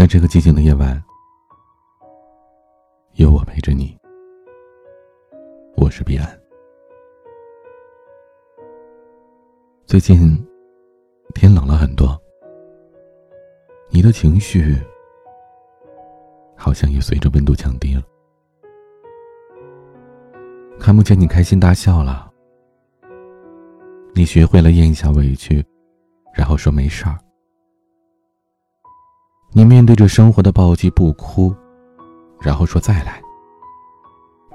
在这个寂静的夜晚，有我陪着你。我是彼岸。最近天冷了很多，你的情绪好像也随着温度降低了。看不见你开心大笑了，你学会了咽下委屈，然后说没事儿。你面对着生活的暴击不哭，然后说再来，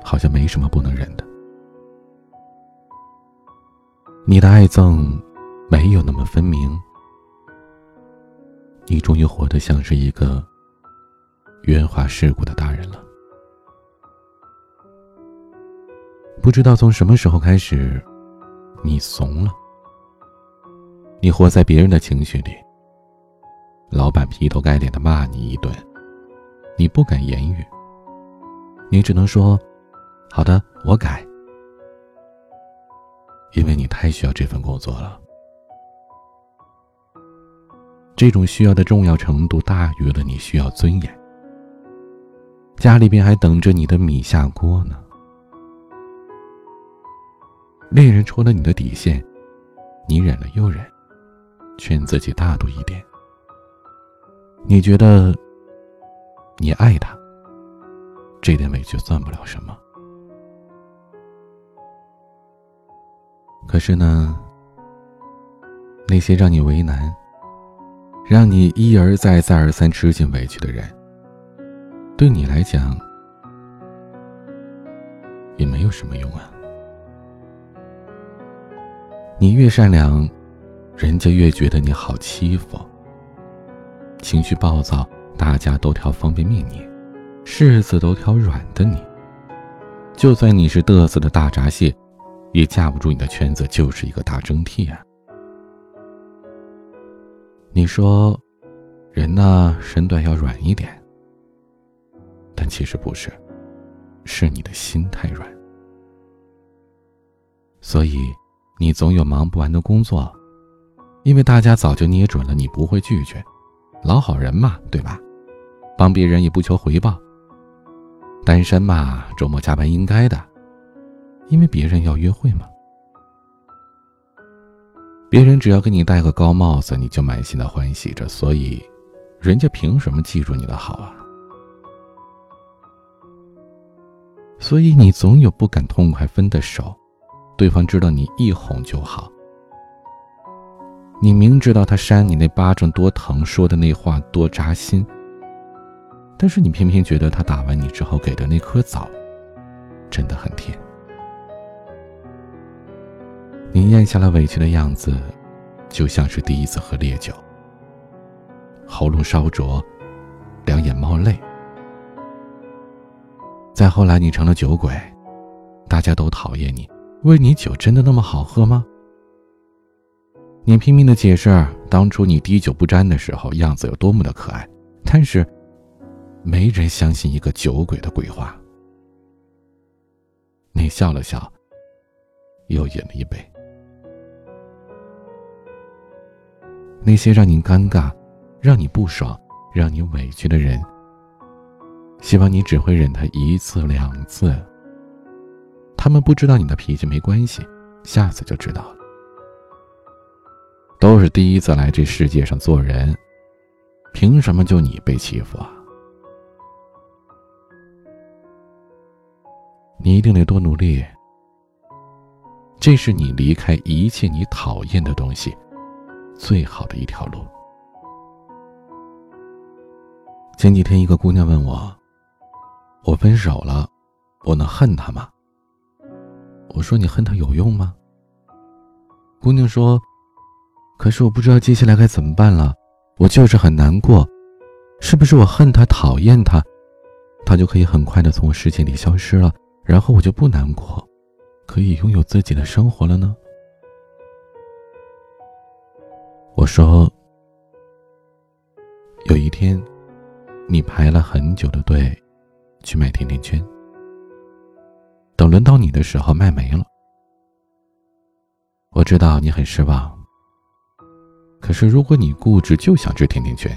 好像没什么不能忍的。你的爱憎没有那么分明，你终于活得像是一个圆滑世故的大人了。不知道从什么时候开始，你怂了，你活在别人的情绪里。老板劈头盖脸的骂你一顿，你不敢言语，你只能说：“好的，我改。”因为你太需要这份工作了，这种需要的重要程度大于了你需要尊严。家里边还等着你的米下锅呢。恋人戳了你的底线，你忍了又忍，劝自己大度一点。你觉得你爱他，这点委屈算不了什么。可是呢，那些让你为难、让你一而再、再而三吃尽委屈的人，对你来讲也没有什么用啊。你越善良，人家越觉得你好欺负。情绪暴躁，大家都挑方便面你；柿子都挑软的你。就算你是嘚瑟的大闸蟹，也架不住你的圈子就是一个大蒸屉啊！你说，人呢，身段要软一点，但其实不是，是你的心太软。所以，你总有忙不完的工作，因为大家早就捏准了你不会拒绝。老好人嘛，对吧？帮别人也不求回报。单身嘛，周末加班应该的，因为别人要约会嘛。别人只要给你戴个高帽子，你就满心的欢喜着，所以，人家凭什么记住你的好啊？所以你总有不敢痛快分的手，对方知道你一哄就好。你明知道他扇你那巴掌多疼，说的那话多扎心，但是你偏偏觉得他打完你之后给的那颗枣，真的很甜。你咽下了委屈的样子，就像是第一次喝烈酒，喉咙烧灼，两眼冒泪。再后来，你成了酒鬼，大家都讨厌你，问你酒真的那么好喝吗？你拼命的解释，当初你滴酒不沾的时候样子有多么的可爱，但是，没人相信一个酒鬼的鬼话。你笑了笑，又饮了一杯。那些让你尴尬、让你不爽、让你委屈的人，希望你只会忍他一次两次。他们不知道你的脾气没关系，下次就知道了。都是第一次来这世界上做人，凭什么就你被欺负啊？你一定得多努力。这是你离开一切你讨厌的东西最好的一条路。前几天，一个姑娘问我：“我分手了，我能恨他吗？”我说：“你恨他有用吗？”姑娘说。可是我不知道接下来该怎么办了，我就是很难过，是不是我恨他、讨厌他，他就可以很快的从我世界里消失了，然后我就不难过，可以拥有自己的生活了呢？我说，有一天，你排了很久的队，去买甜甜圈，等轮到你的时候卖没了，我知道你很失望。可是，如果你固执就想吃甜甜圈，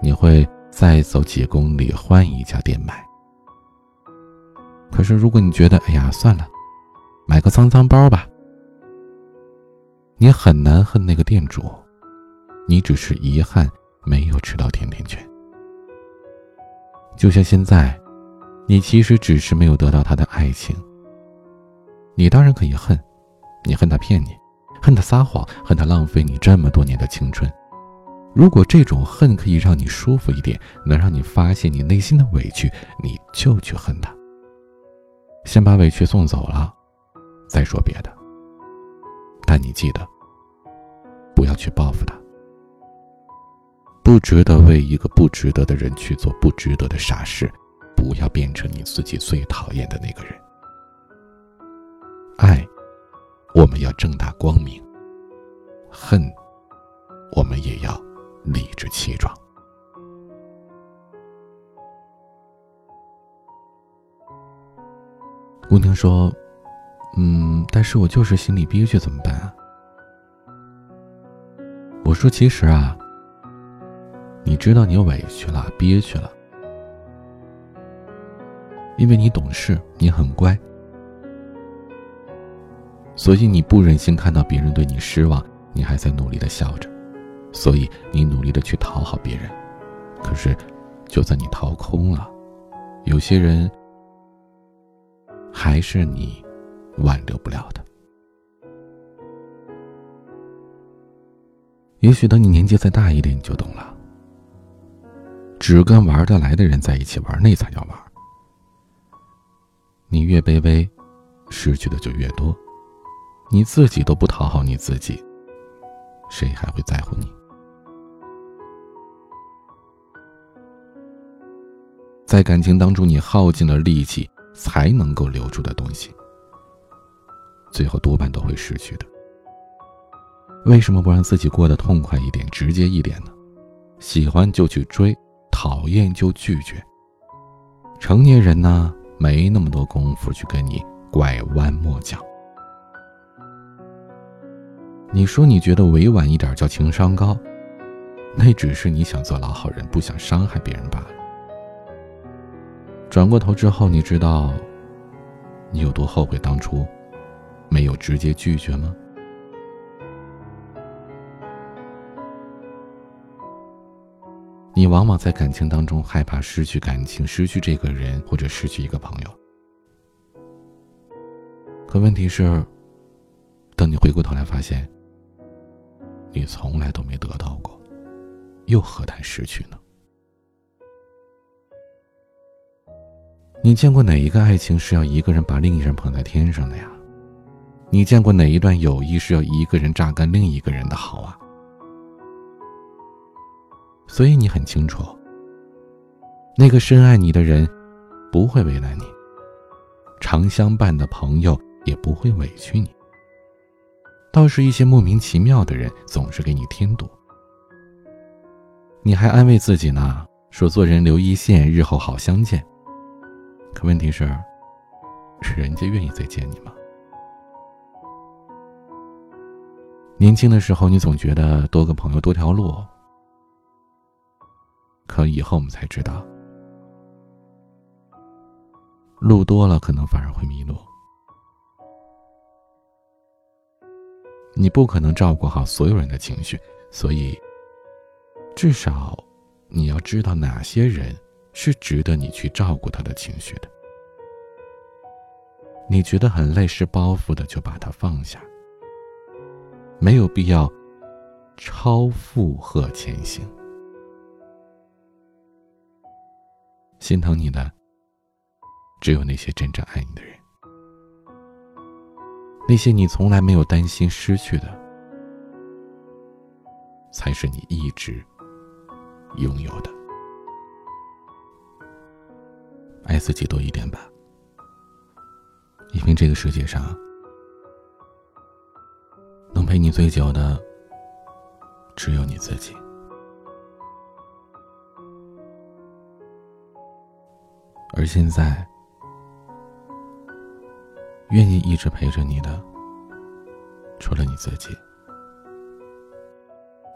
你会再走几公里换一家店买。可是如果你觉得，哎呀，算了，买个脏脏包吧，你很难恨那个店主，你只是遗憾没有吃到甜甜圈。就像现在，你其实只是没有得到他的爱情。你当然可以恨，你恨他骗你，恨他撒谎，恨他浪费你这么多年的青春。如果这种恨可以让你舒服一点，能让你发现你内心的委屈，你就去恨他。先把委屈送走了，再说别的。但你记得，不要去报复他。不值得为一个不值得的人去做不值得的傻事，不要变成你自己最讨厌的那个人。爱，我们要正大光明；恨，我们也要理直气壮。姑娘说：“嗯，但是我就是心里憋屈，怎么办啊？”我说：“其实啊。”你知道你委屈了，憋屈了，因为你懂事，你很乖，所以你不忍心看到别人对你失望，你还在努力的笑着，所以你努力的去讨好别人，可是，就算你掏空了，有些人还是你挽留不了的。也许等你年纪再大一点，你就懂了。只跟玩得来的人在一起玩，那才叫玩。你越卑微，失去的就越多。你自己都不讨好你自己，谁还会在乎你？在感情当中，你耗尽了力气才能够留住的东西，最后多半都会失去的。为什么不让自己过得痛快一点、直接一点呢？喜欢就去追。讨厌就拒绝。成年人呢，没那么多功夫去跟你拐弯抹角。你说你觉得委婉一点叫情商高，那只是你想做老好人，不想伤害别人罢了。转过头之后，你知道你有多后悔当初没有直接拒绝吗？你往往在感情当中害怕失去感情，失去这个人，或者失去一个朋友。可问题是，等你回过头来发现，你从来都没得到过，又何谈失去呢？你见过哪一个爱情是要一个人把另一人捧在天上的呀？你见过哪一段友谊是要一个人榨干另一个人的好啊？所以你很清楚，那个深爱你的人不会为难你，常相伴的朋友也不会委屈你。倒是一些莫名其妙的人总是给你添堵。你还安慰自己呢，说做人留一线，日后好相见。可问题是，是人家愿意再见你吗？年轻的时候，你总觉得多个朋友多条路。可以后我们才知道，路多了可能反而会迷路。你不可能照顾好所有人的情绪，所以至少你要知道哪些人是值得你去照顾他的情绪的。你觉得很累是包袱的，就把它放下，没有必要超负荷前行。心疼你的，只有那些真正爱你的人。那些你从来没有担心失去的，才是你一直拥有的。爱自己多一点吧，因为这个世界上，能陪你最久的，只有你自己。而现在，愿意一直陪着你的，除了你自己，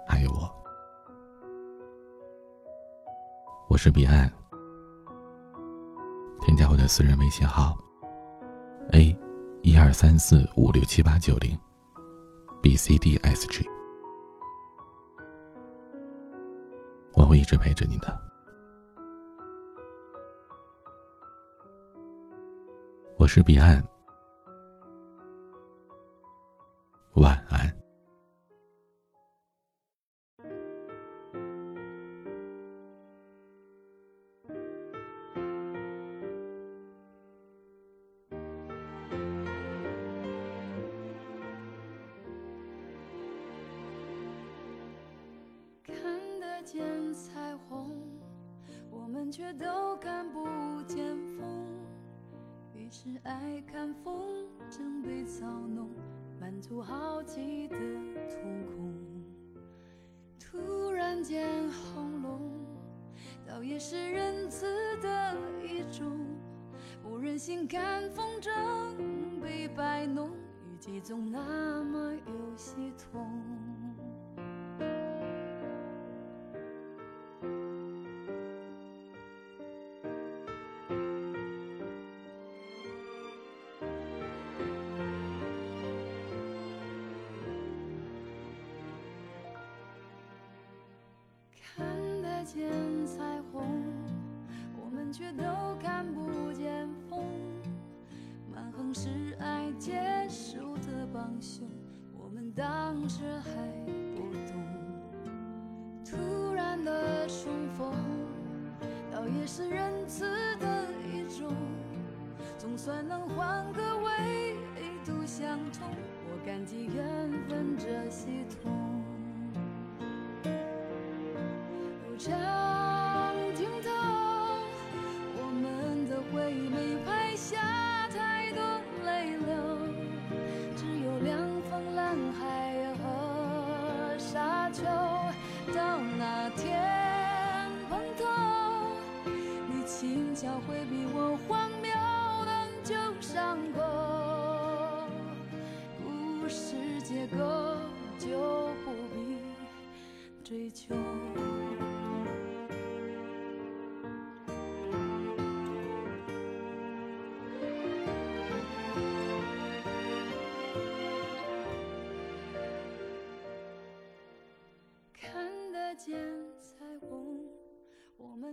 还有我。我是彼岸，添加我的私人微信号：a 一二三四五六七八九零，b c d s g，我会一直陪着你的。我是彼岸。晚安。看得见彩虹，我们却都看不见风。于是爱看风筝被操弄。出好奇的瞳孔，突然间轰隆，倒也是仁慈的一种。不忍心看风筝被摆弄，雨季总那么有些痛。是还不懂。突然的重逢，倒也是仁慈的一种，总算能换个纬度相通。我感激缘分这系统。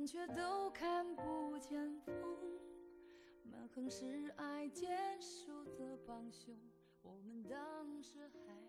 却都看不见风。蛮横是爱坚守的帮凶，我们当时还。